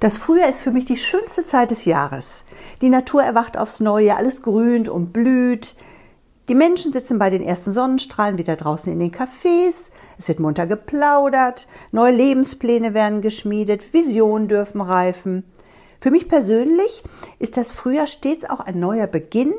Das Frühjahr ist für mich die schönste Zeit des Jahres. Die Natur erwacht aufs Neue, alles grünt und blüht. Die Menschen sitzen bei den ersten Sonnenstrahlen wieder draußen in den Cafés. Es wird munter geplaudert, neue Lebenspläne werden geschmiedet, Visionen dürfen reifen. Für mich persönlich ist das Frühjahr stets auch ein neuer Beginn,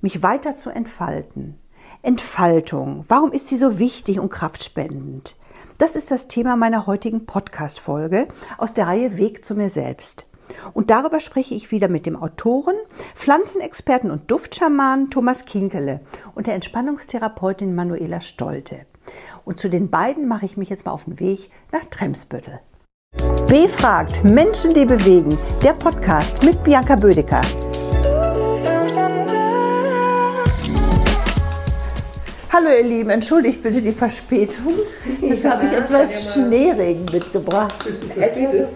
mich weiter zu entfalten. Entfaltung, warum ist sie so wichtig und kraftspendend? Das ist das Thema meiner heutigen Podcast-Folge aus der Reihe Weg zu mir selbst. Und darüber spreche ich wieder mit dem Autoren, Pflanzenexperten und Duftschamanen Thomas Kinkele und der Entspannungstherapeutin Manuela Stolte. Und zu den beiden mache ich mich jetzt mal auf den Weg nach Tremsbüttel. B fragt Menschen, die bewegen. Der Podcast mit Bianca Bödecker. Hallo ihr Lieben, entschuldigt bitte die Verspätung. Jetzt habe ich etwas Schneeregen mitgebracht. Ich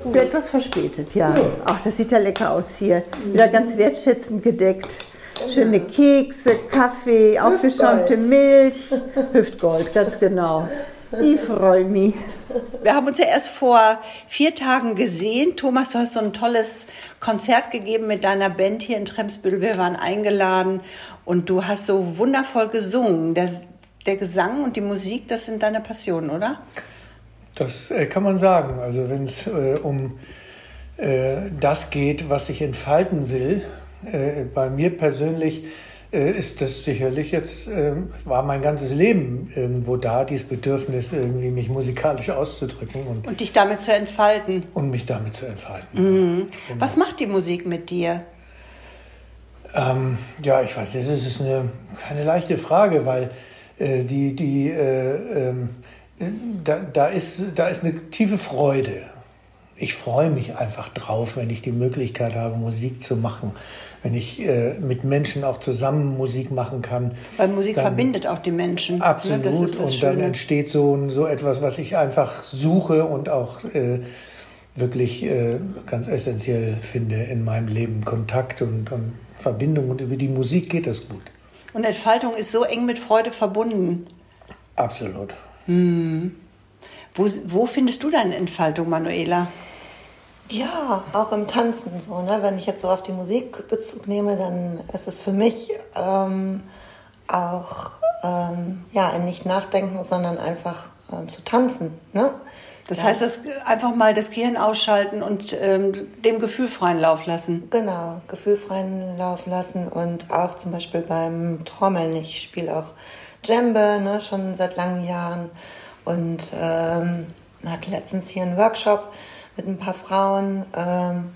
bin etwas verspätet, ja. Ach, das sieht ja lecker aus hier. Wieder ganz wertschätzend gedeckt. Schöne Kekse, Kaffee, aufgeschäumte Milch. Hüftgold, ganz genau. Ich freue mich. Wir haben uns ja erst vor vier Tagen gesehen. Thomas, du hast so ein tolles Konzert gegeben mit deiner Band hier in Tremsbüttel. Wir waren eingeladen und du hast so wundervoll gesungen. Der, der Gesang und die Musik, das sind deine Passionen, oder? Das äh, kann man sagen. Also wenn es äh, um äh, das geht, was ich entfalten will, äh, bei mir persönlich ist das sicherlich jetzt, ähm, war mein ganzes Leben irgendwo da, dieses Bedürfnis, irgendwie mich musikalisch auszudrücken. Und, und dich damit zu entfalten. Und mich damit zu entfalten. Mhm. Genau. Was macht die Musik mit dir? Ähm, ja, ich weiß, das ist eine, keine leichte Frage, weil äh, die, die, äh, äh, da, da, ist, da ist eine tiefe Freude. Ich freue mich einfach drauf, wenn ich die Möglichkeit habe, Musik zu machen wenn ich äh, mit Menschen auch zusammen Musik machen kann. Weil Musik dann, verbindet auch die Menschen. Ne? Absolut. Ne? und Schöne. dann entsteht so, so etwas, was ich einfach suche und auch äh, wirklich äh, ganz essentiell finde in meinem Leben. Kontakt und, und Verbindung und über die Musik geht das gut. Und Entfaltung ist so eng mit Freude verbunden. Absolut. Hm. Wo, wo findest du deine Entfaltung, Manuela? Ja, auch im Tanzen so. Ne? Wenn ich jetzt so auf die Musik Bezug nehme, dann ist es für mich ähm, auch ähm, ja, ein nicht nachdenken, sondern einfach ähm, zu tanzen. Ne? Das ja. heißt, das einfach mal das Gehirn ausschalten und ähm, dem Gefühl freien Lauf lassen. Genau, Gefühl freien Lauf lassen und auch zum Beispiel beim Trommeln. Ich spiele auch Djembe, ne, schon seit langen Jahren und ähm, hatte letztens hier einen Workshop mit ein paar Frauen. Ähm,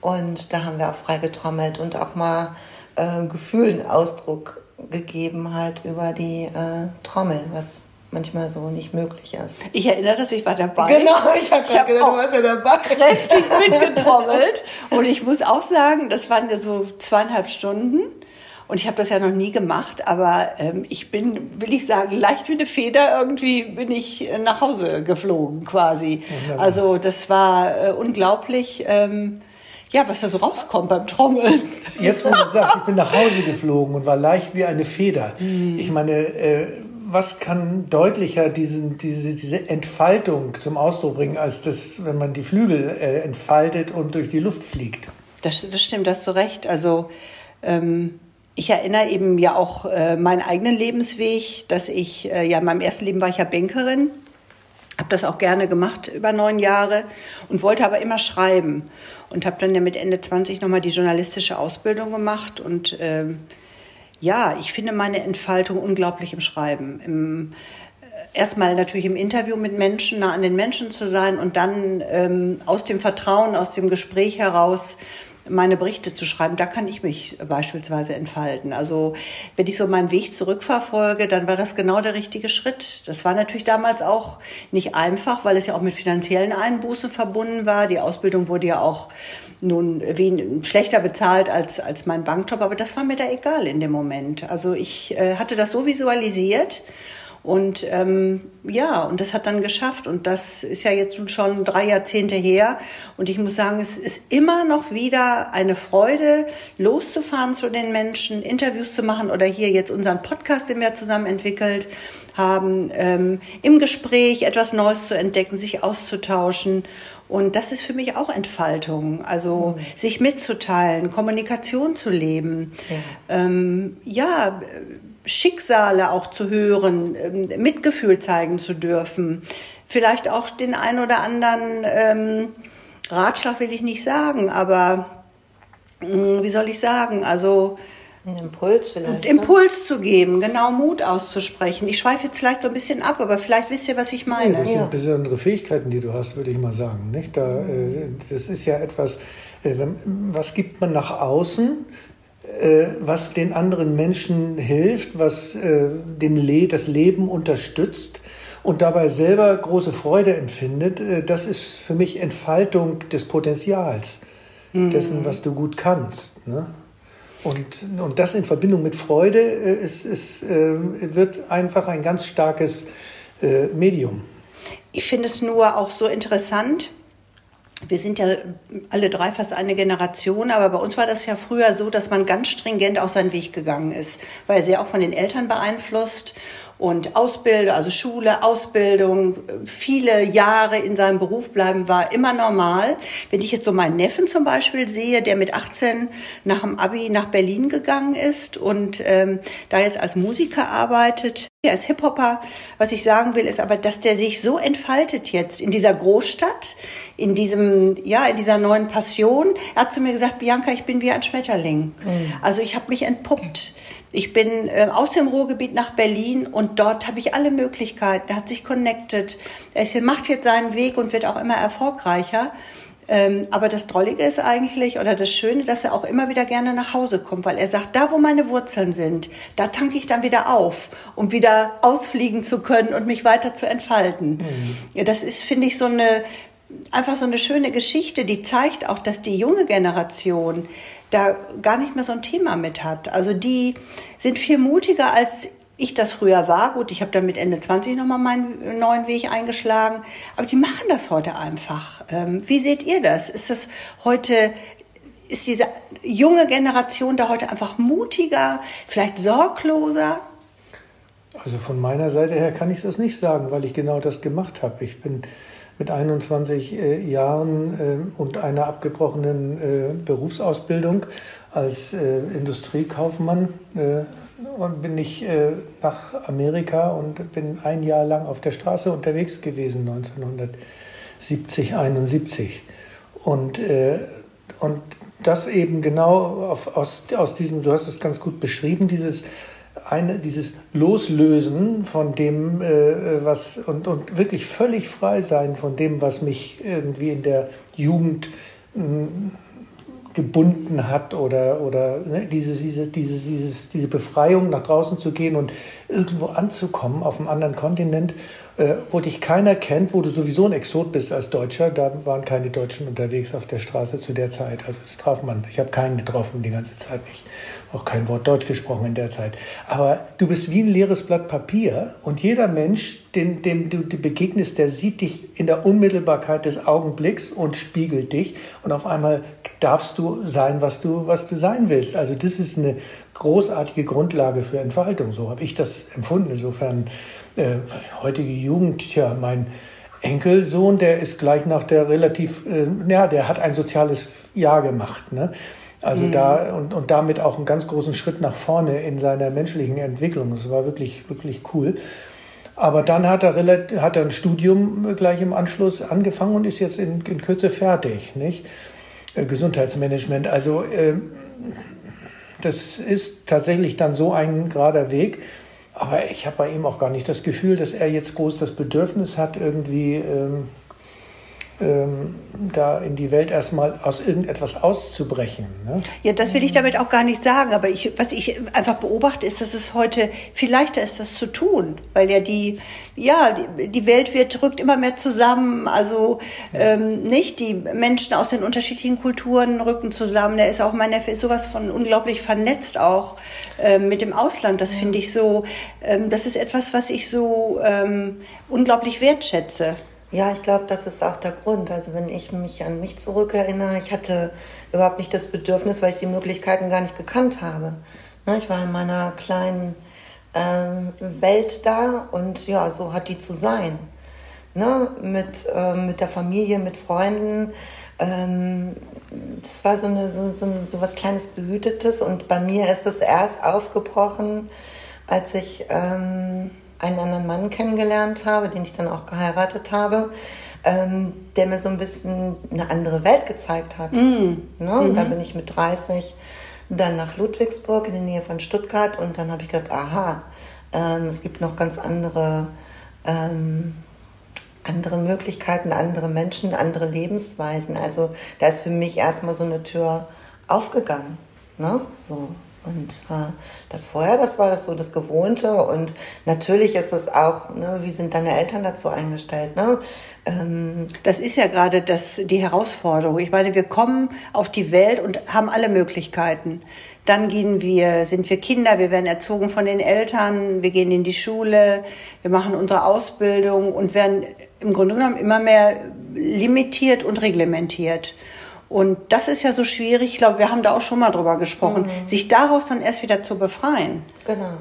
und da haben wir auch frei getrommelt und auch mal äh, Gefühlen Ausdruck gegeben, halt über die äh, Trommel, was manchmal so nicht möglich ist. Ich erinnere dass ich war dabei. Genau, ich habe hab gedacht, du warst ja dabei. Kräftig mitgetrommelt. Und ich muss auch sagen, das waren ja so zweieinhalb Stunden. Und ich habe das ja noch nie gemacht, aber ähm, ich bin, will ich sagen, leicht wie eine Feder irgendwie bin ich nach Hause geflogen quasi. Wunderbar. Also das war äh, unglaublich. Ähm, ja, was da so rauskommt beim Trommeln. Jetzt, wo du sagst, ich bin nach Hause geflogen und war leicht wie eine Feder. Mm. Ich meine, äh, was kann deutlicher diesen, diese, diese Entfaltung zum Ausdruck bringen, als das, wenn man die Flügel äh, entfaltet und durch die Luft fliegt? Das, das stimmt, hast du recht. Also ähm, ich erinnere eben ja auch äh, meinen eigenen Lebensweg, dass ich, äh, ja, in meinem ersten Leben war ich ja Bankerin, habe das auch gerne gemacht über neun Jahre und wollte aber immer schreiben und habe dann ja mit Ende 20 nochmal die journalistische Ausbildung gemacht und äh, ja, ich finde meine Entfaltung unglaublich im Schreiben. Im, äh, erstmal natürlich im Interview mit Menschen, nah an den Menschen zu sein und dann ähm, aus dem Vertrauen, aus dem Gespräch heraus meine Berichte zu schreiben, da kann ich mich beispielsweise entfalten. Also wenn ich so meinen Weg zurückverfolge, dann war das genau der richtige Schritt. Das war natürlich damals auch nicht einfach, weil es ja auch mit finanziellen Einbußen verbunden war. Die Ausbildung wurde ja auch nun wen, schlechter bezahlt als, als mein Bankjob, aber das war mir da egal in dem Moment. Also ich äh, hatte das so visualisiert und ähm, ja, und das hat dann geschafft. Und das ist ja jetzt schon drei Jahrzehnte her. Und ich muss sagen, es ist immer noch wieder eine Freude, loszufahren zu den Menschen, Interviews zu machen oder hier jetzt unseren Podcast, den wir zusammen entwickelt haben, ähm, im Gespräch etwas Neues zu entdecken, sich auszutauschen. Und das ist für mich auch Entfaltung, also mhm. sich mitzuteilen, Kommunikation zu leben, ja, ähm, ja Schicksale auch zu hören, ähm, Mitgefühl zeigen zu dürfen, vielleicht auch den ein oder anderen ähm, Ratschlag will ich nicht sagen, aber mh, hm, wie soll ich sagen, also ein Impuls vielleicht. Ne? Impuls zu geben, genau Mut auszusprechen. Ich schweife jetzt vielleicht so ein bisschen ab, aber vielleicht wisst ihr, was ich meine. Das sind ja. besondere Fähigkeiten, die du hast, würde ich mal sagen. Nicht? Da, äh, das ist ja etwas, äh, was gibt man nach außen, was den anderen Menschen hilft, was dem Le das Leben unterstützt und dabei selber große Freude empfindet. Das ist für mich Entfaltung des Potenzials, mhm. dessen, was du gut kannst. Ne? Und, und das in Verbindung mit Freude äh, ist, ist, äh, wird einfach ein ganz starkes äh, Medium. Ich finde es nur auch so interessant. Wir sind ja alle drei fast eine Generation, aber bei uns war das ja früher so, dass man ganz stringent auf seinen Weg gegangen ist, weil sehr auch von den Eltern beeinflusst und Ausbildung, also Schule, Ausbildung, viele Jahre in seinem Beruf bleiben war immer normal. Wenn ich jetzt so meinen Neffen zum Beispiel sehe, der mit 18 nach dem Abi nach Berlin gegangen ist und ähm, da jetzt als Musiker arbeitet, er ist Hip-Hopper. Was ich sagen will, ist aber, dass der sich so entfaltet jetzt in dieser Großstadt, in diesem, ja, in dieser neuen Passion. Er hat zu mir gesagt, Bianca, ich bin wie ein Schmetterling. Mhm. Also ich habe mich entpuppt. Ich bin äh, aus dem Ruhrgebiet nach Berlin und dort habe ich alle Möglichkeiten. Er hat sich connected. Er macht jetzt seinen Weg und wird auch immer erfolgreicher. Ähm, aber das Drollige ist eigentlich, oder das Schöne, dass er auch immer wieder gerne nach Hause kommt, weil er sagt, da wo meine Wurzeln sind, da tanke ich dann wieder auf, um wieder ausfliegen zu können und mich weiter zu entfalten. Mhm. Das ist, finde ich, so eine, einfach so eine schöne Geschichte, die zeigt auch, dass die junge Generation da gar nicht mehr so ein Thema mit hat. Also die sind viel mutiger als ich das früher war. Gut, ich habe dann mit Ende 20 nochmal meinen neuen Weg eingeschlagen. Aber die machen das heute einfach. Ähm, wie seht ihr das? Ist das heute, ist diese junge Generation da heute einfach mutiger, vielleicht sorgloser? Also von meiner Seite her kann ich das nicht sagen, weil ich genau das gemacht habe. Ich bin mit 21 äh, Jahren äh, und einer abgebrochenen äh, Berufsausbildung als äh, Industriekaufmann äh, und bin ich äh, nach Amerika und bin ein Jahr lang auf der Straße unterwegs gewesen, 1970, 71. Und, und das eben genau auf, aus, aus diesem, du hast es ganz gut beschrieben, dieses eine, dieses Loslösen von dem, äh, was und, und wirklich völlig frei sein von dem, was mich irgendwie in der Jugend mh, hm, gebunden hat oder, oder ne, diese, diese, diese, dieses, diese Befreiung nach draußen zu gehen und irgendwo anzukommen auf einem anderen Kontinent, wo dich keiner kennt, wo du sowieso ein Exot bist als Deutscher. Da waren keine Deutschen unterwegs auf der Straße zu der Zeit. Also das traf man. Ich habe keinen getroffen die ganze Zeit nicht auch kein Wort Deutsch gesprochen in der Zeit. Aber du bist wie ein leeres Blatt Papier und jeder Mensch, dem, dem du begegnest, der sieht dich in der Unmittelbarkeit des Augenblicks und spiegelt dich und auf einmal darfst du sein, was du, was du sein willst. Also das ist eine großartige Grundlage für Entfaltung. So habe ich das empfunden. Insofern äh, heutige Jugend, ja, mein Enkelsohn, der ist gleich nach der relativ, äh, ja, der hat ein soziales Jahr gemacht. Ne? Also mhm. da und, und damit auch einen ganz großen Schritt nach vorne in seiner menschlichen Entwicklung. Das war wirklich, wirklich cool. Aber dann hat er, hat er ein Studium gleich im Anschluss angefangen und ist jetzt in, in Kürze fertig. Nicht? Äh, Gesundheitsmanagement. Also äh, das ist tatsächlich dann so ein gerader Weg. Aber ich habe bei ihm auch gar nicht das Gefühl, dass er jetzt groß das Bedürfnis hat, irgendwie ähm, ähm, da in die Welt erstmal aus irgendetwas auszubrechen. Ne? Ja, das will ich damit auch gar nicht sagen, aber ich, was ich einfach beobachte, ist, dass es heute viel leichter ist, das zu tun, weil ja die, ja, die, Welt wird, rückt immer mehr zusammen, also ja. ähm, nicht, die Menschen aus den unterschiedlichen Kulturen rücken zusammen, der ist auch, mein Neffe ist sowas von unglaublich vernetzt auch ähm, mit dem Ausland, das ja. finde ich so, ähm, das ist etwas, was ich so ähm, unglaublich wertschätze. Ja, ich glaube, das ist auch der Grund. Also wenn ich mich an mich zurückerinnere, ich hatte überhaupt nicht das Bedürfnis, weil ich die Möglichkeiten gar nicht gekannt habe. Ne, ich war in meiner kleinen ähm, Welt da und ja, so hat die zu sein. ne, mit, äh, mit der Familie, mit Freunden. Ähm, das war so, eine, so, so, so was kleines Behütetes und bei mir ist es erst aufgebrochen, als ich ähm, einen anderen Mann kennengelernt habe, den ich dann auch geheiratet habe, ähm, der mir so ein bisschen eine andere Welt gezeigt hat. Mm. Ne? Mhm. da bin ich mit 30 dann nach Ludwigsburg in der Nähe von Stuttgart und dann habe ich gedacht, aha, ähm, es gibt noch ganz andere ähm, andere Möglichkeiten, andere Menschen, andere Lebensweisen. Also da ist für mich erstmal so eine Tür aufgegangen. Ne? So. Und äh, das vorher, das war das so das Gewohnte. Und natürlich ist es auch, ne, wie sind deine Eltern dazu eingestellt? Ne? Ähm das ist ja gerade die Herausforderung. Ich meine, wir kommen auf die Welt und haben alle Möglichkeiten. Dann gehen wir, sind wir Kinder, wir werden erzogen von den Eltern, wir gehen in die Schule, wir machen unsere Ausbildung und werden im Grunde genommen immer mehr limitiert und reglementiert. Und das ist ja so schwierig, ich glaube, wir haben da auch schon mal drüber gesprochen, mhm. sich daraus dann erst wieder zu befreien. Genau.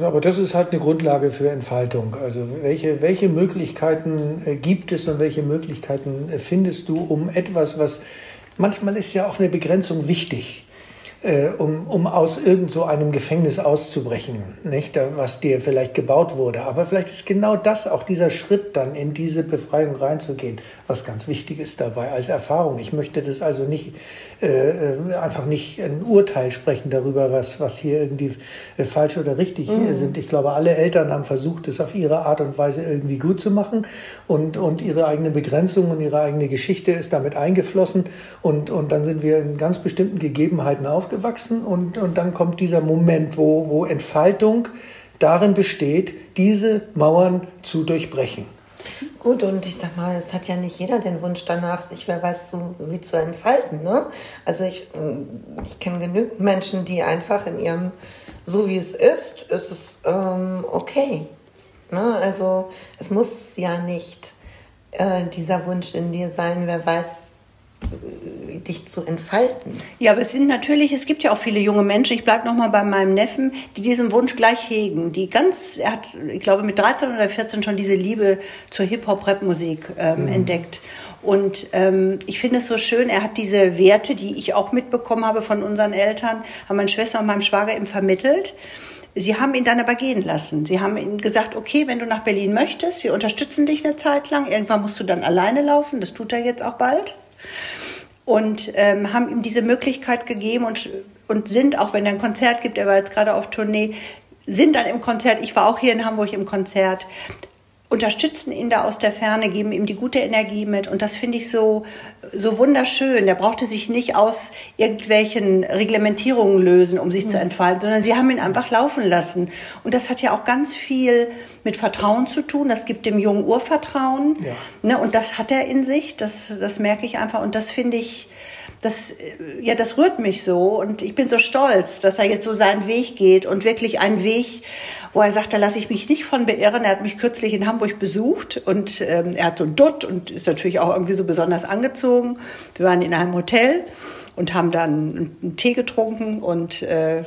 Aber das ist halt eine Grundlage für Entfaltung. Also welche, welche Möglichkeiten äh, gibt es und welche Möglichkeiten äh, findest du, um etwas, was manchmal ist ja auch eine Begrenzung wichtig äh, um, um aus irgend so einem Gefängnis auszubrechen, nicht? was dir vielleicht gebaut wurde. Aber vielleicht ist genau das auch dieser Schritt dann in diese Befreiung reinzugehen, was ganz wichtig ist dabei als Erfahrung. Ich möchte das also nicht äh, äh einfach nicht ein Urteil sprechen darüber, was, was hier irgendwie äh, falsch oder richtig mhm. sind. Ich glaube, alle Eltern haben versucht, es auf ihre Art und Weise irgendwie gut zu machen und, und ihre eigene Begrenzung und ihre eigene Geschichte ist damit eingeflossen und, und dann sind wir in ganz bestimmten Gegebenheiten aufgegangen aufgewachsen und, und dann kommt dieser Moment, wo, wo Entfaltung darin besteht, diese Mauern zu durchbrechen. Gut, und ich sag mal, es hat ja nicht jeder den Wunsch danach, sich wer weiß zu, wie zu entfalten. Ne? Also ich, ich kenne genügend Menschen, die einfach in ihrem, so wie es ist, ist es ähm, okay. Ne? Also es muss ja nicht äh, dieser Wunsch in dir sein, wer weiß, dich zu entfalten. Ja, aber es sind natürlich, es gibt ja auch viele junge Menschen, ich bleibe nochmal bei meinem Neffen, die diesen Wunsch gleich hegen, die ganz, er hat, ich glaube, mit 13 oder 14 schon diese Liebe zur Hip-Hop-Rap-Musik ähm, mhm. entdeckt. Und ähm, ich finde es so schön, er hat diese Werte, die ich auch mitbekommen habe von unseren Eltern, haben meine Schwester und meinem Schwager ihm vermittelt. Sie haben ihn dann aber gehen lassen. Sie haben ihm gesagt, okay, wenn du nach Berlin möchtest, wir unterstützen dich eine Zeit lang. Irgendwann musst du dann alleine laufen. Das tut er jetzt auch bald und ähm, haben ihm diese Möglichkeit gegeben und, und sind, auch wenn er ein Konzert gibt, er war jetzt gerade auf Tournee, sind dann im Konzert, ich war auch hier in Hamburg im Konzert, unterstützen ihn da aus der Ferne, geben ihm die gute Energie mit. Und das finde ich so, so wunderschön. Der brauchte sich nicht aus irgendwelchen Reglementierungen lösen, um sich mhm. zu entfalten, sondern sie haben ihn einfach laufen lassen. Und das hat ja auch ganz viel mit Vertrauen zu tun. Das gibt dem Jungen Urvertrauen. Ja. Ne, und das hat er in sich. Das, das merke ich einfach. Und das finde ich, das, ja, das rührt mich so und ich bin so stolz, dass er jetzt so seinen Weg geht und wirklich einen Weg, wo er sagt, da lasse ich mich nicht von beirren. Er hat mich kürzlich in Hamburg besucht und ähm, er hat so ein Dutt und ist natürlich auch irgendwie so besonders angezogen. Wir waren in einem Hotel und haben dann einen Tee getrunken und äh,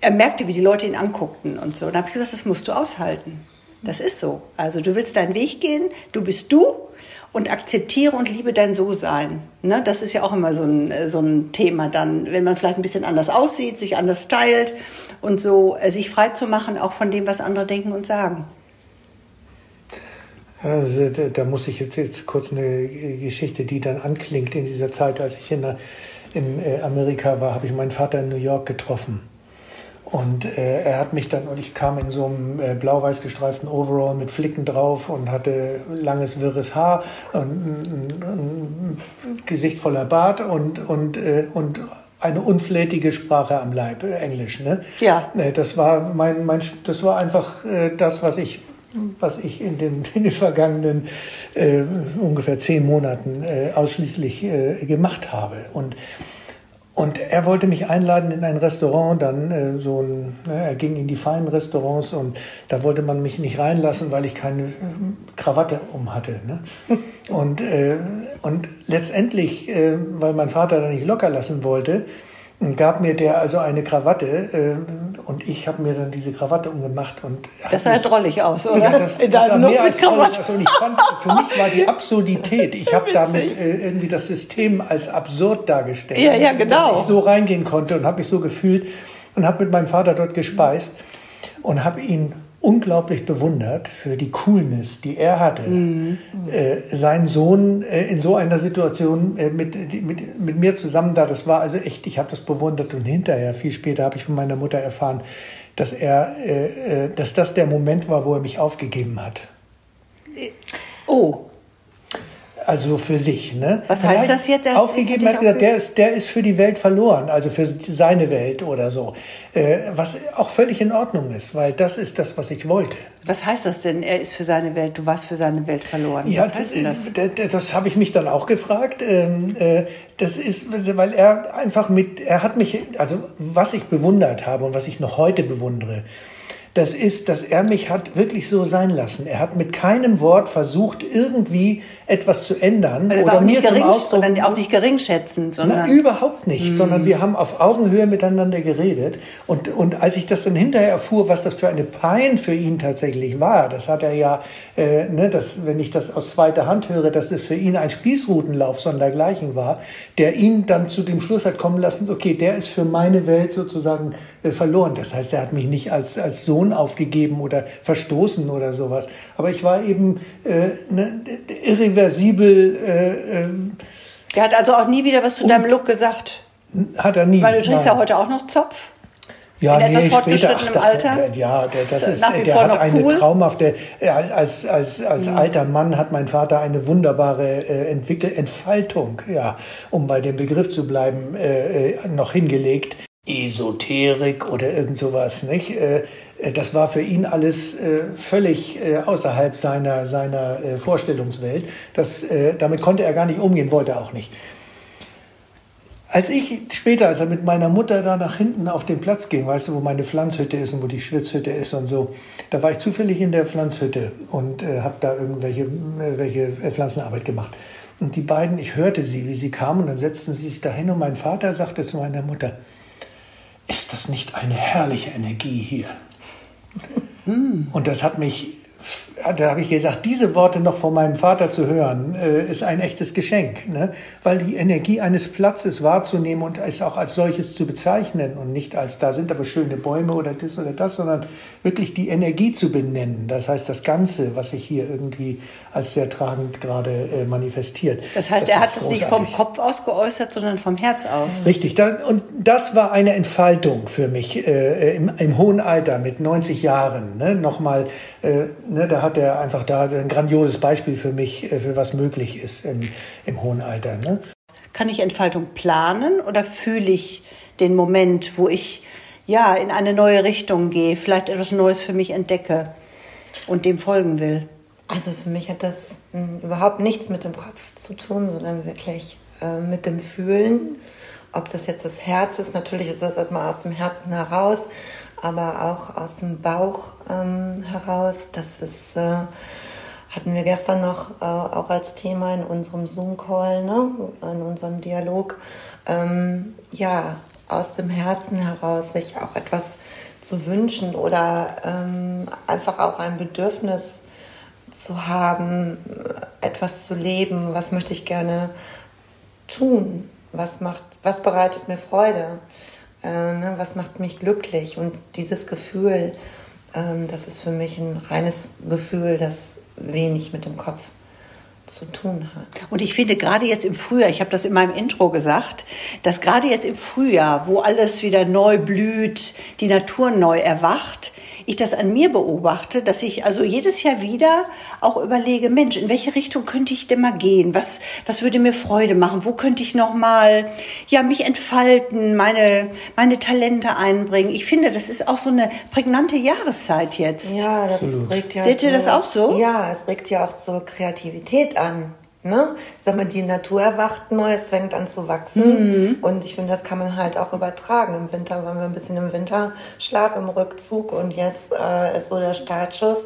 er merkte, wie die Leute ihn anguckten und so. Und dann habe ich gesagt, das musst du aushalten. Das ist so. Also du willst deinen Weg gehen, du bist du und akzeptiere und liebe dein So-Sein. Ne? Das ist ja auch immer so ein, so ein Thema dann, wenn man vielleicht ein bisschen anders aussieht, sich anders stylt und so äh, sich frei zu machen, auch von dem, was andere denken und sagen. Also, da, muss ich jetzt, jetzt kurz eine Geschichte, die dann anklingt in dieser Zeit, als ich in, in äh, Amerika war, habe ich meinen Vater in New York getroffen. Und äh, er hat mich dann, und ich kam in so einem äh, blau-weiß gestreiften Overall mit Flicken drauf und hatte langes, wirres Haar und ein, ein Gesicht voller Bart und, und, äh, und eine unflätige Sprache am Leib, äh, Englisch. Ne? Ja. Äh, das war mein, mein das war einfach äh, das, was ich was ich in den, in den vergangenen äh, ungefähr zehn Monaten äh, ausschließlich äh, gemacht habe. Und und er wollte mich einladen in ein Restaurant, dann äh, so ein, ne, er ging in die feinen Restaurants und da wollte man mich nicht reinlassen, weil ich keine äh, Krawatte um hatte. Ne? Und, äh, und letztendlich, äh, weil mein Vater da nicht locker lassen wollte, gab mir der also eine Krawatte äh, und ich habe mir dann diese Krawatte umgemacht und das sah ja drollig aus, oder? Ja, das, das sah mehr als drollig aus und ich fand, für mich war die Absurdität. Ich habe damit äh, irgendwie das System als absurd dargestellt, ja, ja, genau. dass ich so reingehen konnte und habe mich so gefühlt und habe mit meinem Vater dort gespeist und habe ihn unglaublich bewundert für die Coolness, die er hatte, mhm. äh, seinen Sohn äh, in so einer Situation äh, mit, mit, mit mir zusammen da. Das war also echt, ich habe das bewundert und hinterher, viel später, habe ich von meiner Mutter erfahren, dass er, äh, äh, dass das der Moment war, wo er mich aufgegeben hat. Oh also für sich. Ne? Was heißt das jetzt? Er aufgegeben hat gesagt, der ist, der ist für die Welt verloren, also für seine Welt oder so. Äh, was auch völlig in Ordnung ist, weil das ist das, was ich wollte. Was heißt das denn? Er ist für seine Welt, du warst für seine Welt verloren. Ja, was heißt denn das? Das, das, das habe ich mich dann auch gefragt. Ähm, äh, das ist, weil er einfach mit, er hat mich, also was ich bewundert habe und was ich noch heute bewundere, das ist, dass er mich hat wirklich so sein lassen. Er hat mit keinem Wort versucht, irgendwie etwas zu ändern also oder mir zum Ausdruck. Sondern auch nicht geringschätzen, sondern. Na, überhaupt nicht, mm. sondern wir haben auf Augenhöhe miteinander geredet. Und, und als ich das dann hinterher erfuhr, was das für eine Pein für ihn tatsächlich war, das hat er ja, äh, ne, das, wenn ich das aus zweiter Hand höre, dass es für ihn ein Spießrutenlauf sondergleichen war, der ihn dann zu dem Schluss hat kommen lassen, okay, der ist für meine Welt sozusagen verloren. Das heißt, er hat mich nicht als, als Sohn aufgegeben oder verstoßen oder sowas. Aber ich war eben äh, ne, irreversibel. Äh, ähm, der hat also auch nie wieder was zu deinem Look gesagt. Hat er nie. Weil du trägst ja heute auch noch Zopf. Ja, in nee, etwas fortgeschrittenem ach, Alter. Ja, der, das ist, nach wie der vor hat noch eine cool. traumhafte, als, als, als mhm. alter Mann hat mein Vater eine wunderbare äh, Entwickel Entfaltung, ja, um bei dem Begriff zu bleiben, äh, äh noch hingelegt. Esoterik oder irgend sowas, nicht? Äh, äh, das war für ihn alles äh, völlig außerhalb seiner, seiner Vorstellungswelt. Das, damit konnte er gar nicht umgehen, wollte er auch nicht. Als ich später, als er mit meiner Mutter da nach hinten auf den Platz ging, weißt du, wo meine Pflanzhütte ist und wo die Schwitzhütte ist und so, da war ich zufällig in der Pflanzhütte und äh, habe da irgendwelche welche Pflanzenarbeit gemacht. Und die beiden, ich hörte sie, wie sie kamen, und dann setzten sie sich dahin und mein Vater sagte zu meiner Mutter, ist das nicht eine herrliche Energie hier? Und das hat mich da habe ich gesagt, diese Worte noch von meinem Vater zu hören, äh, ist ein echtes Geschenk, ne? weil die Energie eines Platzes wahrzunehmen und es auch als solches zu bezeichnen und nicht als, da sind aber schöne Bäume oder das oder das, sondern wirklich die Energie zu benennen. Das heißt, das Ganze, was sich hier irgendwie als sehr tragend gerade äh, manifestiert. Das heißt, das er hat es nicht vom Kopf aus geäußert, sondern vom Herz aus. Richtig, und das war eine Entfaltung für mich äh, im, im, hohen Alter mit 90 Jahren. Ne? Nochmal, ne, da hat er einfach da ein grandioses Beispiel für mich, äh, für was möglich ist im, im hohen Alter. Ne? Kann ich Entfaltung planen oder fühle ich den Moment, wo ich ja in eine neue Richtung gehe, vielleicht etwas Neues für mich entdecke und dem folgen will? Also für mich hat das hm, überhaupt nichts mit dem Kopf zu tun, sondern wirklich äh, mit dem Fühlen. Ob das jetzt das Herz ist, natürlich ist das erstmal aus dem Herzen heraus, aber auch aus dem Bauch ähm, heraus. Das ist, äh, hatten wir gestern noch äh, auch als Thema in unserem Zoom-Call, ne? in unserem Dialog. Ähm, ja, aus dem Herzen heraus sich auch etwas zu wünschen oder ähm, einfach auch ein Bedürfnis zu haben, etwas zu leben, was möchte ich gerne tun, was, macht, was bereitet mir Freude. Äh, ne, was macht mich glücklich? Und dieses Gefühl, ähm, das ist für mich ein reines Gefühl, das wenig mit dem Kopf zu tun hat. Und ich finde gerade jetzt im Frühjahr, ich habe das in meinem Intro gesagt, dass gerade jetzt im Frühjahr, wo alles wieder neu blüht, die Natur neu erwacht, ich das an mir beobachte, dass ich also jedes Jahr wieder auch überlege, Mensch, in welche Richtung könnte ich denn mal gehen? Was, was würde mir Freude machen? Wo könnte ich noch mal, ja, mich entfalten, meine, meine Talente einbringen? Ich finde, das ist auch so eine prägnante Jahreszeit jetzt. Ja, das Absolut. regt ja. Seht ihr das auch so? Ja, es regt ja auch zur Kreativität an. Ne? Ich sag mal, die Natur erwacht neu, es fängt an zu wachsen. Mhm. Und ich finde, das kann man halt auch übertragen. Im Winter waren wir ein bisschen im Winterschlaf, im Rückzug und jetzt äh, ist so der Startschuss.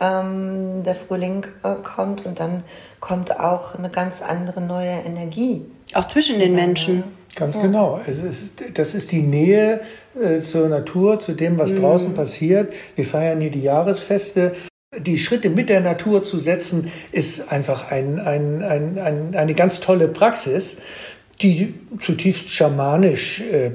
Ähm, der Frühling äh, kommt und dann kommt auch eine ganz andere neue Energie. Auch zwischen den Menschen. Ganz ja. genau. Es ist, das ist die Nähe äh, zur Natur, zu dem, was mhm. draußen passiert. Wir feiern hier die Jahresfeste. Die Schritte mit der Natur zu setzen, ist einfach ein, ein, ein, ein eine ganz tolle Praxis die zutiefst schamanisch äh,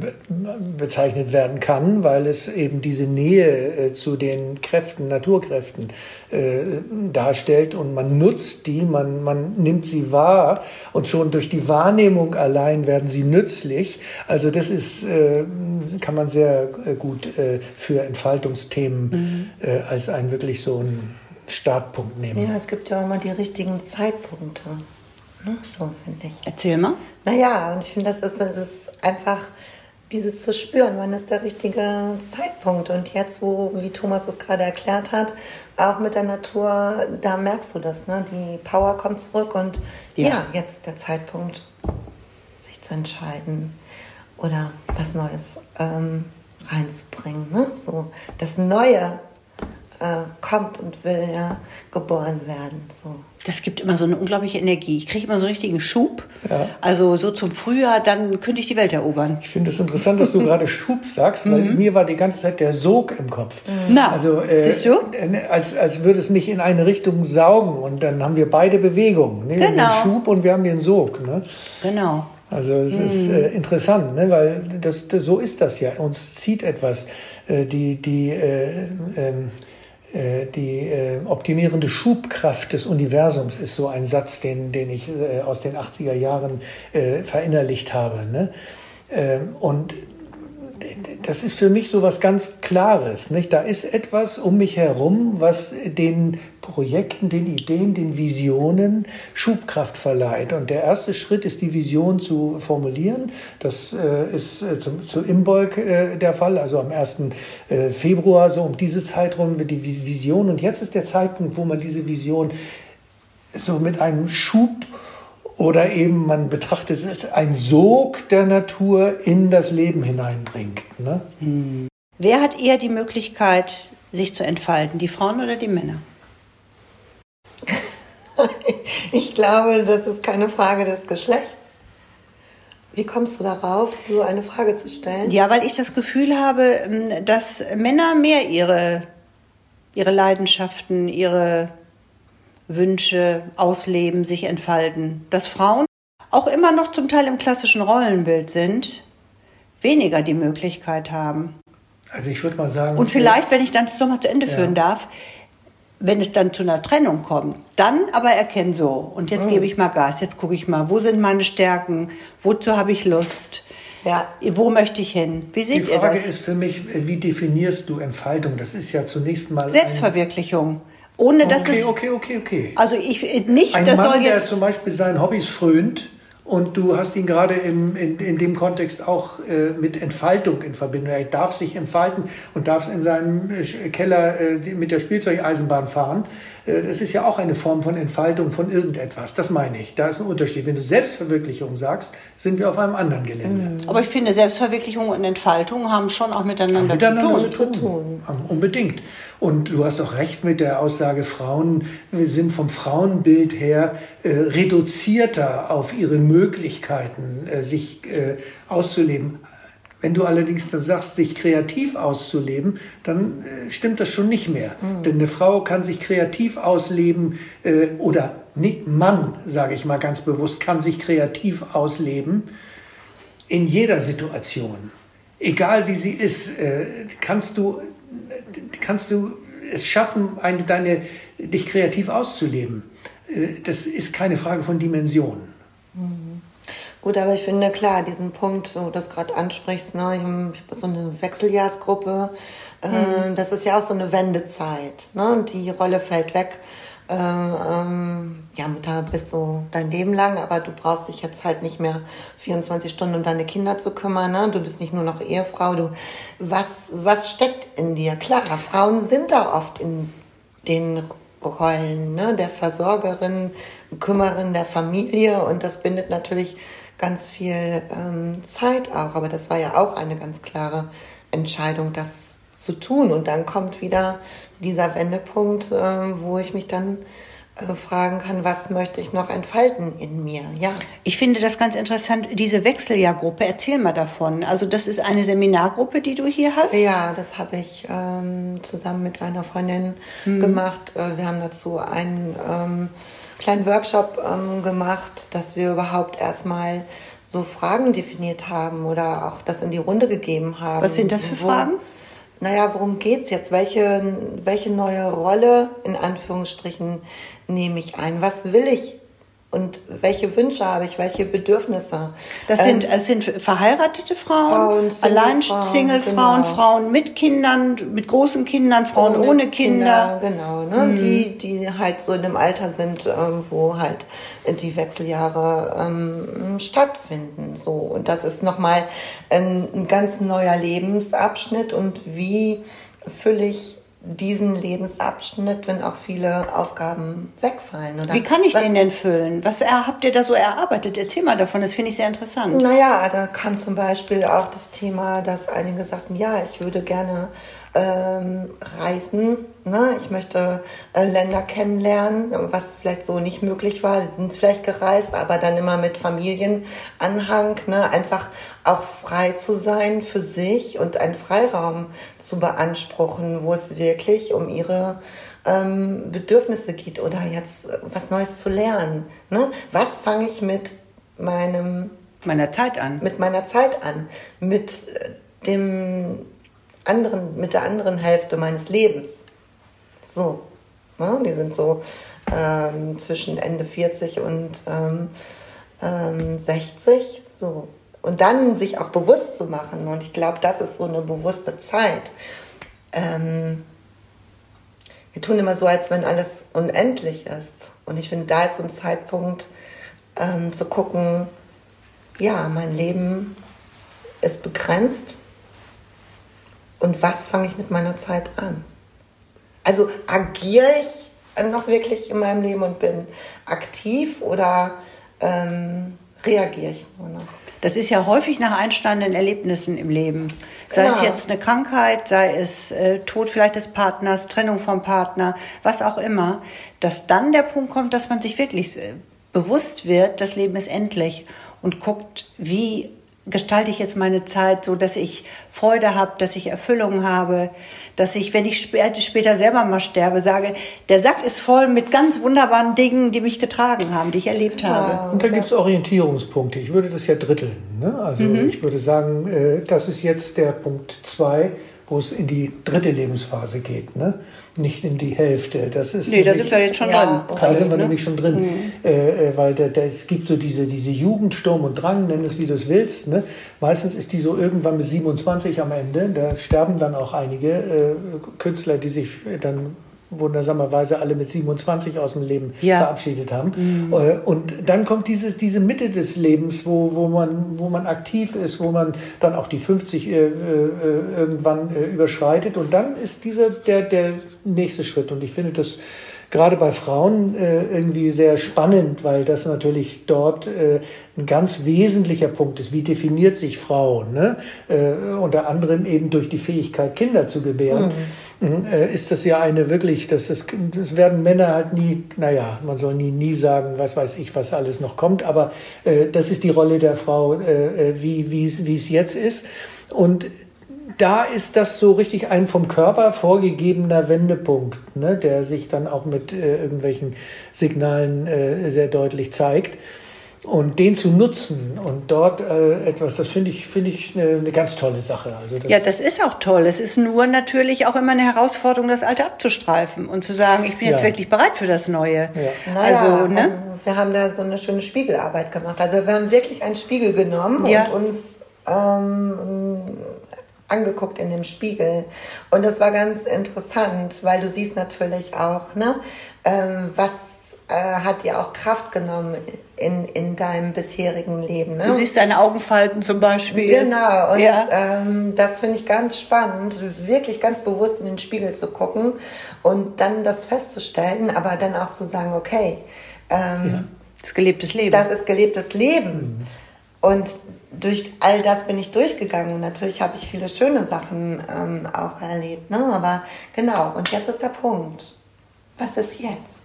bezeichnet werden kann, weil es eben diese Nähe äh, zu den Kräften, Naturkräften äh, darstellt und man nutzt die, man, man nimmt sie wahr und schon durch die Wahrnehmung allein werden sie nützlich. Also das ist, äh, kann man sehr äh, gut äh, für Entfaltungsthemen mhm. als ein wirklich so ein Startpunkt nehmen. Ja, es gibt ja auch immer die richtigen Zeitpunkte. Ne? So finde ich. Erzähl mal. Naja, und ich finde, das ist, das ist einfach dieses zu spüren, wann ist der richtige Zeitpunkt. Und jetzt, wo, wie Thomas es gerade erklärt hat, auch mit der Natur, da merkst du das, ne? Die Power kommt zurück und ja, ja jetzt ist der Zeitpunkt, sich zu entscheiden oder was Neues ähm, reinzubringen. Ne? So das Neue äh, kommt und will ja geboren werden. So. Das gibt immer so eine unglaubliche Energie. Ich kriege immer so einen richtigen Schub. Ja. Also so zum Frühjahr, dann könnte ich die Welt erobern. Ich finde es interessant, dass du gerade Schub sagst, weil mhm. mir war die ganze Zeit der Sog im Kopf. Mhm. Na, also, äh, siehst du? Äh, als, als würde es mich in eine Richtung saugen und dann haben wir beide Bewegungen. Ne? Genau. Den Schub und wir haben den Sog. Ne? Genau. Also es mhm. ist äh, interessant, ne? weil das, das, so ist das ja. Uns zieht etwas. Äh, die die äh, ähm, äh, die äh, optimierende Schubkraft des Universums ist so ein Satz, den, den ich äh, aus den 80er Jahren äh, verinnerlicht habe. Ne? Ähm, und das ist für mich so was ganz Klares. Nicht? Da ist etwas um mich herum, was den Projekten, den Ideen, den Visionen Schubkraft verleiht. Und der erste Schritt ist, die Vision zu formulieren. Das äh, ist äh, zu, zu Imbolg äh, der Fall, also am 1. Äh, Februar, so um diese Zeitraum wird die Vision. Und jetzt ist der Zeitpunkt, wo man diese Vision so mit einem Schub oder eben man betrachtet es als ein Sog der Natur in das Leben hineinbringt. Ne? Hm. Wer hat eher die Möglichkeit, sich zu entfalten, die Frauen oder die Männer? Ich glaube, das ist keine Frage des Geschlechts. Wie kommst du darauf, so eine Frage zu stellen? Ja, weil ich das Gefühl habe, ähm, dass Männer mehr ihre, ihre Leidenschaften, ihre Wünsche ausleben, sich entfalten. Dass Frauen auch immer noch zum Teil im klassischen Rollenbild sind, weniger die Möglichkeit haben. Also ich würde mal sagen. Und vielleicht, wenn ich dann das nochmal zu Ende ja. führen darf, wenn es dann zu einer Trennung kommt, dann aber erkennen so, und jetzt mhm. gebe ich mal Gas, jetzt gucke ich mal, wo sind meine Stärken, wozu habe ich Lust, ja. wo möchte ich hin? Wie seht ihr das? Die Frage ist für mich, wie definierst du Entfaltung? Das ist ja zunächst mal. Selbstverwirklichung. Ohne dass okay, es. Okay, okay, okay. Also ich nicht, Ein das Mann, soll jetzt. der zum Beispiel seinen Hobbys frönt, und du hast ihn gerade im, in, in dem Kontext auch äh, mit Entfaltung in Verbindung. Er darf sich entfalten und darf in seinem äh, Keller äh, mit der Spielzeugeisenbahn fahren. Äh, das ist ja auch eine Form von Entfaltung von irgendetwas. Das meine ich. Da ist ein Unterschied. Wenn du Selbstverwirklichung sagst, sind wir auf einem anderen Gelände. Mhm. Aber ich finde, Selbstverwirklichung und Entfaltung haben schon auch miteinander, miteinander zu tun. Zu tun. Unbedingt. Und du hast auch recht mit der Aussage, Frauen sind vom Frauenbild her äh, reduzierter auf ihre Möglichkeiten, äh, sich äh, auszuleben. Wenn du allerdings dann sagst, sich kreativ auszuleben, dann äh, stimmt das schon nicht mehr. Mhm. Denn eine Frau kann sich kreativ ausleben äh, oder nicht, Mann, sage ich mal ganz bewusst, kann sich kreativ ausleben in jeder Situation. Egal wie sie ist, äh, kannst du kannst du es schaffen, eine, deine, dich kreativ auszuleben. Äh, das ist keine Frage von Dimension. Mhm. Gut, aber ich finde klar, diesen Punkt, so du das gerade ansprichst, ne, ich habe so eine Wechseljahrsgruppe, äh, mhm. das ist ja auch so eine Wendezeit. Ne, und die Rolle fällt weg äh, ähm, ja, Mutter bist du dein Leben lang, aber du brauchst dich jetzt halt nicht mehr 24 Stunden um deine Kinder zu kümmern. Ne? Du bist nicht nur noch Ehefrau. Du, was, was steckt in dir? Klar, Frauen sind da oft in den Rollen ne? der Versorgerin, Kümmerin der Familie und das bindet natürlich ganz viel ähm, Zeit auch. Aber das war ja auch eine ganz klare Entscheidung, das zu tun. Und dann kommt wieder dieser Wendepunkt, äh, wo ich mich dann äh, fragen kann, was möchte ich noch entfalten in mir. Ja. Ich finde das ganz interessant, diese Wechseljahrgruppe. Erzähl mal davon. Also das ist eine Seminargruppe, die du hier hast? Ja, das habe ich ähm, zusammen mit einer Freundin hm. gemacht. Äh, wir haben dazu einen ähm, kleinen Workshop ähm, gemacht, dass wir überhaupt erstmal so Fragen definiert haben oder auch das in die Runde gegeben haben. Was sind das für wo, Fragen? Naja, worum geht es jetzt? Welche, welche neue Rolle, in Anführungsstrichen, nehme ich ein? Was will ich und welche Wünsche habe ich, welche Bedürfnisse. Das sind, ähm, es sind verheiratete Frauen, Frauen allein Single-Frauen, genau. Frauen mit Kindern, mit großen Kindern, Frauen ohne, ohne Kinder. Kinder. Genau, ne? Mhm. die, die halt so in einem Alter sind, äh, wo halt die Wechseljahre ähm, stattfinden. So. Und das ist nochmal ein, ein ganz neuer Lebensabschnitt und wie fülle ich diesen Lebensabschnitt, wenn auch viele Aufgaben wegfallen. Oder? Wie kann ich Was, den denn füllen? Was habt ihr da so erarbeitet? Erzähl mal davon, das finde ich sehr interessant. Naja, da kam zum Beispiel auch das Thema, dass einige sagten, ja, ich würde gerne ähm, reisen. Ne? Ich möchte äh, Länder kennenlernen, was vielleicht so nicht möglich war. Sie sind vielleicht gereist, aber dann immer mit Familienanhang. Ne? Einfach auch frei zu sein für sich und einen Freiraum zu beanspruchen, wo es wirklich um ihre ähm, Bedürfnisse geht oder jetzt was Neues zu lernen. Ne? Was fange ich mit meinem meiner Zeit an? Mit meiner Zeit an, mit äh, dem anderen, mit der anderen Hälfte meines Lebens. So. Ne? Die sind so ähm, zwischen Ende 40 und ähm, ähm, 60. So. Und dann sich auch bewusst zu machen. Und ich glaube, das ist so eine bewusste Zeit. Ähm, wir tun immer so, als wenn alles unendlich ist. Und ich finde, da ist so ein Zeitpunkt ähm, zu gucken, ja, mein Leben ist begrenzt und was fange ich mit meiner Zeit an? Also agiere ich noch wirklich in meinem Leben und bin aktiv oder ähm, reagiere ich nur noch? Das ist ja häufig nach einstandenen Erlebnissen im Leben. Sei genau. es jetzt eine Krankheit, sei es äh, Tod vielleicht des Partners, Trennung vom Partner, was auch immer, dass dann der Punkt kommt, dass man sich wirklich äh, bewusst wird, das Leben ist endlich und guckt, wie gestalte ich jetzt meine Zeit so, dass ich Freude habe, dass ich Erfüllung habe, dass ich, wenn ich später selber mal sterbe, sage, der Sack ist voll mit ganz wunderbaren Dingen, die mich getragen haben, die ich erlebt habe. Und da gibt es Orientierungspunkte. Ich würde das ja dritteln. Ne? Also mhm. ich würde sagen, äh, das ist jetzt der Punkt zwei, wo es in die dritte Lebensphase geht. Ne? Nicht in die Hälfte. Das ist nee, da sind wir jetzt schon ja, drin. Da sind wir ne? nämlich schon drin. Mhm. Äh, äh, weil da, da, es gibt so diese, diese Jugendsturm und Drang, nenn es wie du es willst. Ne? Meistens ist die so irgendwann mit 27 am Ende. Da sterben dann auch einige äh, Künstler, die sich dann wundersamerweise alle mit 27 aus dem Leben ja. verabschiedet haben. Mhm. Äh, und dann kommt dieses, diese Mitte des Lebens, wo, wo, man, wo man aktiv ist, wo man dann auch die 50 äh, äh, irgendwann äh, überschreitet. Und dann ist dieser der, der nächste Schritt. Und ich finde das gerade bei Frauen äh, irgendwie sehr spannend, weil das natürlich dort äh, ein ganz wesentlicher Punkt ist. Wie definiert sich Frau? Ne? Äh, unter anderem eben durch die Fähigkeit, Kinder zu gebären. Mhm. mhm äh, ist das ja eine wirklich, das, ist, das werden Männer halt nie, naja, man soll nie, nie sagen, was weiß ich, was alles noch kommt, aber äh, das ist die Rolle der Frau, äh, wie, wie, wie es jetzt ist. Und da ist das so richtig ein vom Körper vorgegebener Wendepunkt, ne, der sich dann auch mit äh, irgendwelchen Signalen äh, sehr deutlich zeigt. Und den zu nutzen und dort äh, etwas, das finde ich, finde ich eine, eine, ganz tolle Sache. Also das ja, das ist auch toll. Es ist nur natürlich auch immer eine Herausforderung, das Alte abzustreifen und zu sagen, ich bin jetzt ja. wirklich bereit für das Neue. Ja. Naja, also, ne? Wir haben da so eine schöne Spiegelarbeit gemacht. Also wir haben wirklich einen Spiegel genommen ja. und uns ähm, angeguckt in dem Spiegel. Und das war ganz interessant, weil du siehst natürlich auch, ne, ähm, was äh, hat dir auch Kraft genommen in, in deinem bisherigen Leben. Ne? Du siehst deine Augenfalten zum Beispiel. Genau, und ja. ähm, das finde ich ganz spannend, wirklich ganz bewusst in den Spiegel zu gucken und dann das festzustellen, aber dann auch zu sagen, okay, ähm, ja. das ist gelebtes Leben. Das ist gelebtes Leben. Mhm. Und durch all das bin ich durchgegangen. Natürlich habe ich viele schöne Sachen ähm, auch erlebt. Ne? Aber genau, und jetzt ist der Punkt. Was ist jetzt?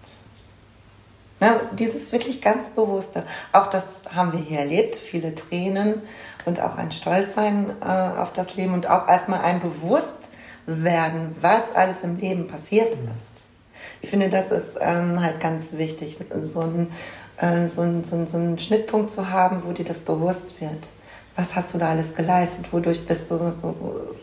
Ne? Dieses wirklich ganz Bewusste. Auch das haben wir hier erlebt, viele Tränen und auch ein Stolzsein äh, auf das Leben und auch erstmal ein Bewusstwerden, was alles im Leben passiert ist. Ich finde, das ist ähm, halt ganz wichtig, so ein äh, so, einen, so, so einen Schnittpunkt zu haben, wo dir das bewusst wird. Was hast du da alles geleistet? Wodurch bist du,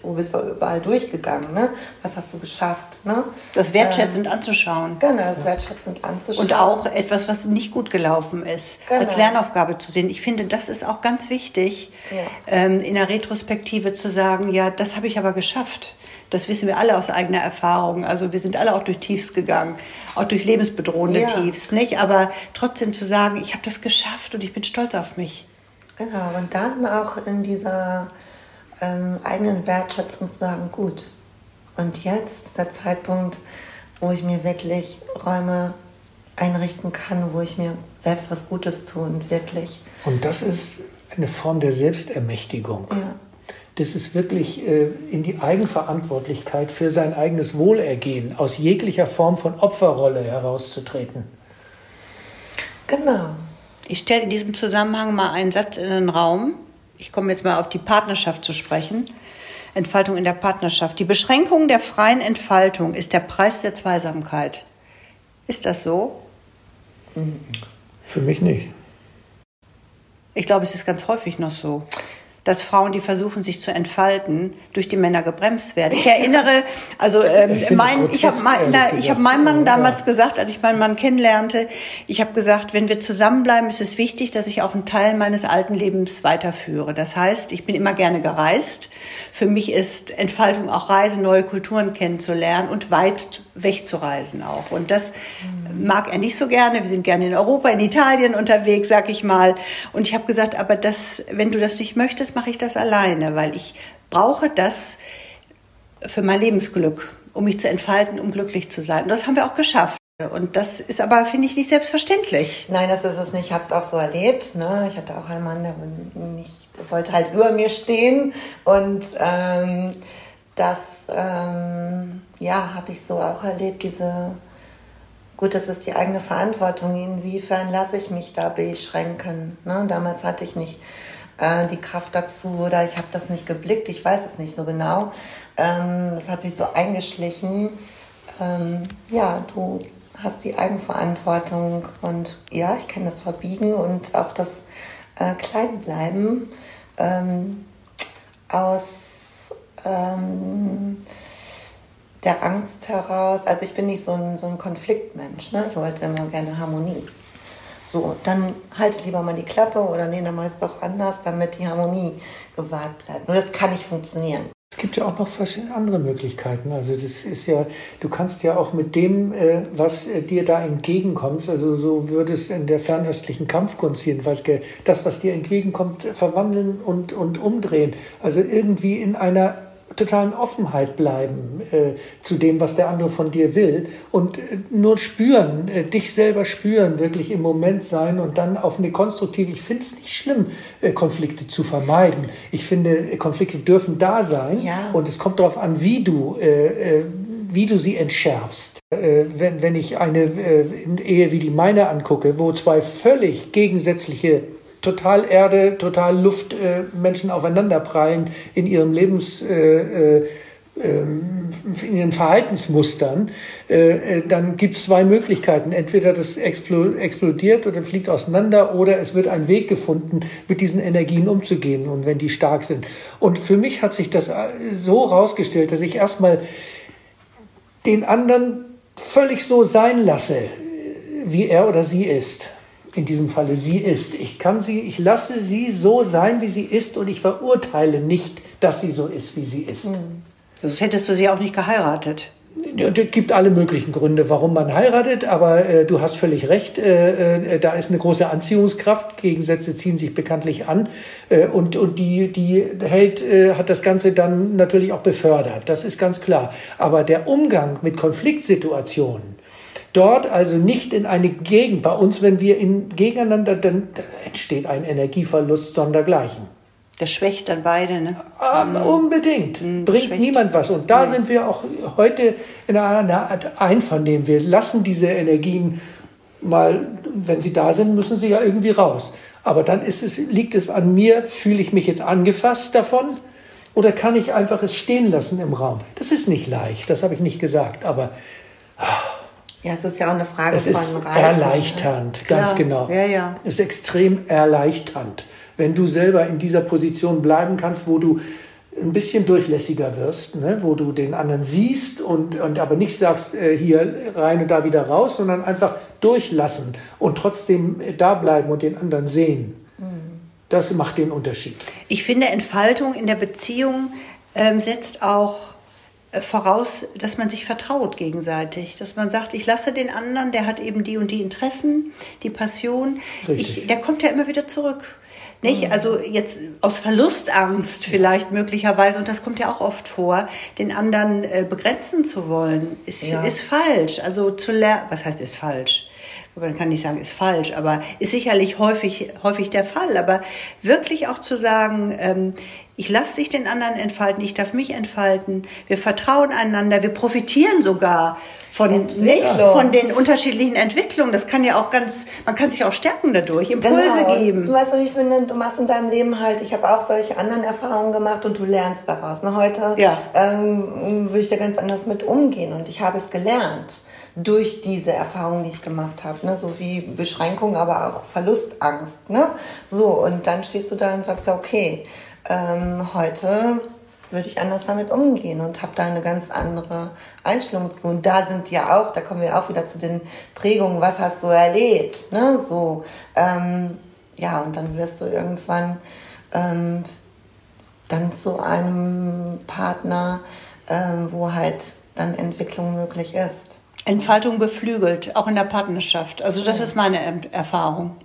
wo bist du überall durchgegangen? Ne? Was hast du geschafft? Ne? Das wertschätzend ähm, anzuschauen. Genau, das wertschätzend anzuschauen. Und auch etwas, was nicht gut gelaufen ist, genau. als Lernaufgabe zu sehen. Ich finde, das ist auch ganz wichtig, ja. ähm, in der Retrospektive zu sagen, ja, das habe ich aber geschafft. Das wissen wir alle aus eigener Erfahrung. Also wir sind alle auch durch Tiefs gegangen, auch durch lebensbedrohende ja. Tiefs, nicht? Aber trotzdem zu sagen, ich habe das geschafft und ich bin stolz auf mich. Genau, und dann auch in dieser ähm, eigenen Wertschätzung zu sagen, gut, und jetzt ist der Zeitpunkt, wo ich mir wirklich Räume einrichten kann, wo ich mir selbst was Gutes tun, wirklich. Und das ist eine Form der Selbstermächtigung. Ja das ist wirklich äh, in die Eigenverantwortlichkeit für sein eigenes Wohlergehen, aus jeglicher Form von Opferrolle herauszutreten. Genau. Ich stelle in diesem Zusammenhang mal einen Satz in den Raum. Ich komme jetzt mal auf die Partnerschaft zu sprechen. Entfaltung in der Partnerschaft. Die Beschränkung der freien Entfaltung ist der Preis der Zweisamkeit. Ist das so? Für mich nicht. Ich glaube, es ist ganz häufig noch so dass Frauen, die versuchen, sich zu entfalten, durch die Männer gebremst werden. Ich erinnere, also ähm, ich, mein, ich habe mein, hab meinem Mann damals ja. gesagt, als ich meinen Mann kennenlernte, ich habe gesagt, wenn wir zusammenbleiben, ist es wichtig, dass ich auch einen Teil meines alten Lebens weiterführe. Das heißt, ich bin immer gerne gereist. Für mich ist Entfaltung auch Reise, neue Kulturen kennenzulernen und weit wegzureisen auch. Und das. Mag er nicht so gerne. Wir sind gerne in Europa, in Italien unterwegs, sag ich mal. Und ich habe gesagt, aber das, wenn du das nicht möchtest, mache ich das alleine, weil ich brauche das für mein Lebensglück, um mich zu entfalten, um glücklich zu sein. Und das haben wir auch geschafft. Und das ist aber, finde ich, nicht selbstverständlich. Nein, das ist es nicht. Ich habe es auch so erlebt. Ne? Ich hatte auch einen Mann, der nicht, wollte halt über mir stehen. Und ähm, das, ähm, ja, habe ich so auch erlebt. Diese, gut, das ist die eigene Verantwortung. Inwiefern lasse ich mich da beschränken? Ne? Damals hatte ich nicht äh, die Kraft dazu oder ich habe das nicht geblickt, ich weiß es nicht so genau. Ähm, hat sich so eingeschlichen. Ähm, ja, du hast die Eigenverantwortung und ja, ich kann das verbiegen und auch das äh, Kleinbleiben ähm, aus ähm, der Angst heraus. Also ich bin nicht so ein, so ein Konfliktmensch. Ne? Ich wollte immer gerne Harmonie. So, dann halte lieber mal die Klappe oder nee, dann mach es doch anders, damit die Harmonie gewahrt bleibt. Nur das kann nicht funktionieren. Es gibt ja auch noch verschiedene andere Möglichkeiten. Also das ist ja, du kannst ja auch mit dem, äh, was äh, dir da entgegenkommt, also so würde es in der fernöstlichen Kampfkunst jedenfalls, das, was dir entgegenkommt, verwandeln und, und umdrehen. Also irgendwie in einer totalen Offenheit bleiben äh, zu dem, was der andere von dir will und äh, nur spüren, äh, dich selber spüren, wirklich im Moment sein und dann auf eine konstruktive, ich finde es nicht schlimm, äh, Konflikte zu vermeiden. Ich finde, Konflikte dürfen da sein ja. und es kommt darauf an, wie du, äh, äh, wie du sie entschärfst. wenn, wenn ich eine Ehe wie die meine angucke, wo zwei völlig gegensätzliche total Erde, total Luft äh, Menschen aufeinanderprallen in ihrem Lebens, äh, äh, ähm, in ihren Verhaltensmustern, äh, äh, dann gibt es zwei Möglichkeiten. Entweder das explodiert oder fliegt auseinander oder es wird ein Weg gefunden, mit diesen Energien umzugehen und wenn die stark sind. Und für mich hat sich das äh, so rausgestellt, dass ich erstmal den anderen völlig so sein lasse, wie er oder sie ist in diesem Falle sie ist. Ich kann sie, ich lasse sie so sein, wie sie ist und ich verurteile nicht, dass sie so ist, wie sie ist. Mhm. Sonst hättest du sie auch nicht geheiratet. Es gibt alle möglichen Gründe, warum man heiratet, aber äh, du hast völlig recht, äh, äh, da ist eine große Anziehungskraft, Gegensätze ziehen sich bekanntlich an äh, und, und die, die hält, äh, hat das Ganze dann natürlich auch befördert, das ist ganz klar. Aber der Umgang mit Konfliktsituationen, Dort also nicht in eine Gegend. Bei uns, wenn wir in, gegeneinander, dann, dann entsteht ein Energieverlust sondergleichen. Das schwächt dann beide, ne? Ähm, unbedingt. Mhm, Bringt schwächt. niemand was. Und da ja. sind wir auch heute in einer Art Einvernehmen. Wir lassen diese Energien mal, wenn sie da sind, müssen sie ja irgendwie raus. Aber dann ist es, liegt es an mir, fühle ich mich jetzt angefasst davon oder kann ich einfach es stehen lassen im Raum? Das ist nicht leicht, das habe ich nicht gesagt, aber ja, es ist ja auch eine Frage es von ist Reife. ne? erleichternd, ganz Klar. genau. Ja, ja. Es ist extrem erleichternd, wenn du selber in dieser Position bleiben kannst, wo du ein bisschen durchlässiger wirst, ne? wo du den anderen siehst und, und aber nicht sagst, äh, hier rein und da wieder raus, sondern einfach durchlassen und trotzdem da bleiben und den anderen sehen. Das macht den Unterschied. Ich finde, Entfaltung in der Beziehung ähm, setzt auch äh, voraus, dass man sich vertraut gegenseitig. Dass man sagt, ich lasse den anderen, der hat eben die und die Interessen, die Passion. Ich, der kommt ja immer wieder zurück. Nicht? Also jetzt aus Verlustangst vielleicht möglicherweise, und das kommt ja auch oft vor, den anderen äh, begrenzen zu wollen, ist, Ja. ist falsch. Also zu lernen, was heißt ist falsch? Man kann nicht sagen, ist falsch, aber ist sicherlich häufig, häufig der Fall. Aber wirklich auch zu sagen, ähm, ich lasse sich den anderen entfalten, ich darf mich entfalten, wir vertrauen einander, wir profitieren sogar von, nicht, von den unterschiedlichen Entwicklungen. Das kann ja auch ganz, man kann sich auch stärken dadurch, Impulse Genau. geben. Du weißt, ich finde, du machst in deinem Leben halt, ich habe auch solche anderen Erfahrungen gemacht und du lernst daraus. Ne? Heute Ja. ähm, würde ich da ganz anders mit umgehen und ich habe es gelernt durch diese Erfahrungen, die ich gemacht habe, ne? so wie Beschränkung, aber auch Verlustangst. Ne? So, und dann stehst du da und sagst, ja, okay, ähm, heute würde ich anders damit umgehen und habe da eine ganz andere Einstellung zu. Und da sind ja auch, da kommen wir auch wieder zu den Prägungen, was hast du erlebt, ne? So, ähm, ja, und dann wirst du irgendwann ähm, dann zu einem Partner, ähm, wo halt dann Entwicklung möglich ist. Entfaltung beflügelt, auch in der Partnerschaft. Also das ist meine Erfahrung.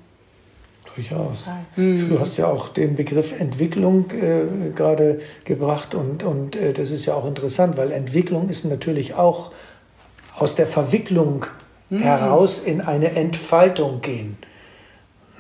Durchaus. Du hast ja auch den Begriff Entwicklung äh, gerade gebracht und, und äh, das ist ja auch interessant, weil Entwicklung ist natürlich auch aus der Verwicklung heraus in eine Entfaltung gehen.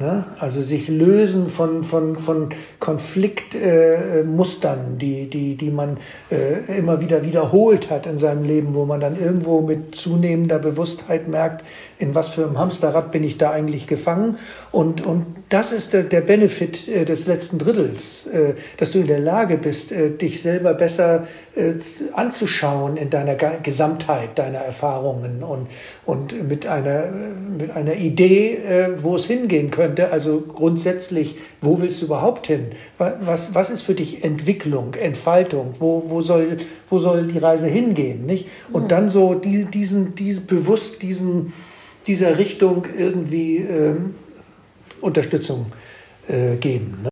Ne? Also sich lösen von, von, von Konfliktmustern, äh, die, die, die man äh, immer wieder wiederholt hat in seinem Leben, wo man dann irgendwo mit zunehmender Bewusstheit merkt, in was für einem Hamsterrad bin ich da eigentlich gefangen. Und, und das ist der, der Benefit äh, des letzten Drittels, äh, dass du in der Lage bist, äh, dich selber besser äh, anzuschauen in deiner Gesamtheit deiner Erfahrungen und, und mit, einer, mit einer Idee, äh, wo es hingehen könnte. Also grundsätzlich, wo willst du überhaupt hin? Wa- Was, was ist für dich Entwicklung, Entfaltung? Wo, wo, soll, wo soll die Reise hingehen? Nicht? Und dann so die, diesen, diesen, bewusst diesen, dieser Richtung irgendwie ähm, Unterstützung äh, geben. Ne?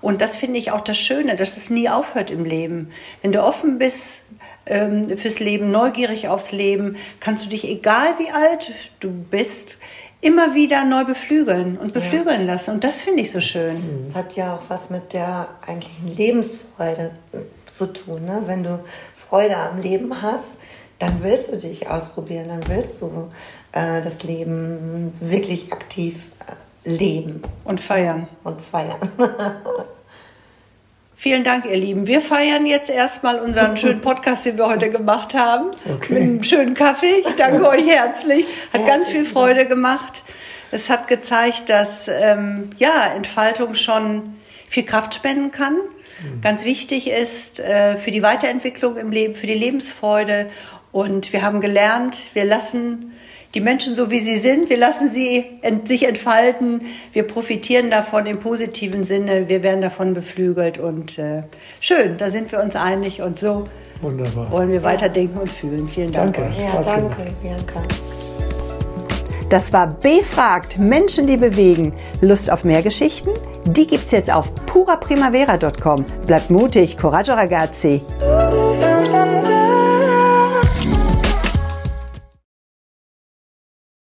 Und das finde ich auch das Schöne, dass es nie aufhört im Leben. Wenn du offen bist ähm, fürs Leben, neugierig aufs Leben, kannst du dich, egal wie alt du bist, immer wieder neu beflügeln und beflügeln lassen. Und das finde ich so schön. Es hat ja auch was mit der eigentlichen Lebensfreude äh, zu tun. Ne? Wenn du Freude am Leben hast, dann willst du dich ausprobieren, dann willst du äh, das Leben wirklich aktiv äh, leben Und feiern. und feiern. Vielen Dank, ihr Lieben. Wir feiern jetzt erstmal unseren schönen Podcast, den wir heute gemacht haben. Okay. Mit einem schönen Kaffee. Ich danke euch herzlich. Hat ganz viel Freude gemacht. Es hat gezeigt, dass ähm, ja, Entfaltung schon viel Kraft spenden kann. Ganz wichtig ist äh, für die Weiterentwicklung im Leben, für die Lebensfreude. Und wir haben gelernt, wir lassen die Menschen so wie sie sind, wir lassen sie ent sich entfalten, wir profitieren davon im positiven Sinne, wir werden davon beflügelt und äh, schön, da sind wir uns einig und so Wunderbar. wollen wir weiterdenken und fühlen. Vielen Dank Danke. euch. Ja, Spaß danke. Bianca. Das war Befragt, Menschen, die bewegen. Lust auf mehr Geschichten? Die gibt's jetzt auf puraprimavera.com. Bleibt mutig, coraggio ragazzi.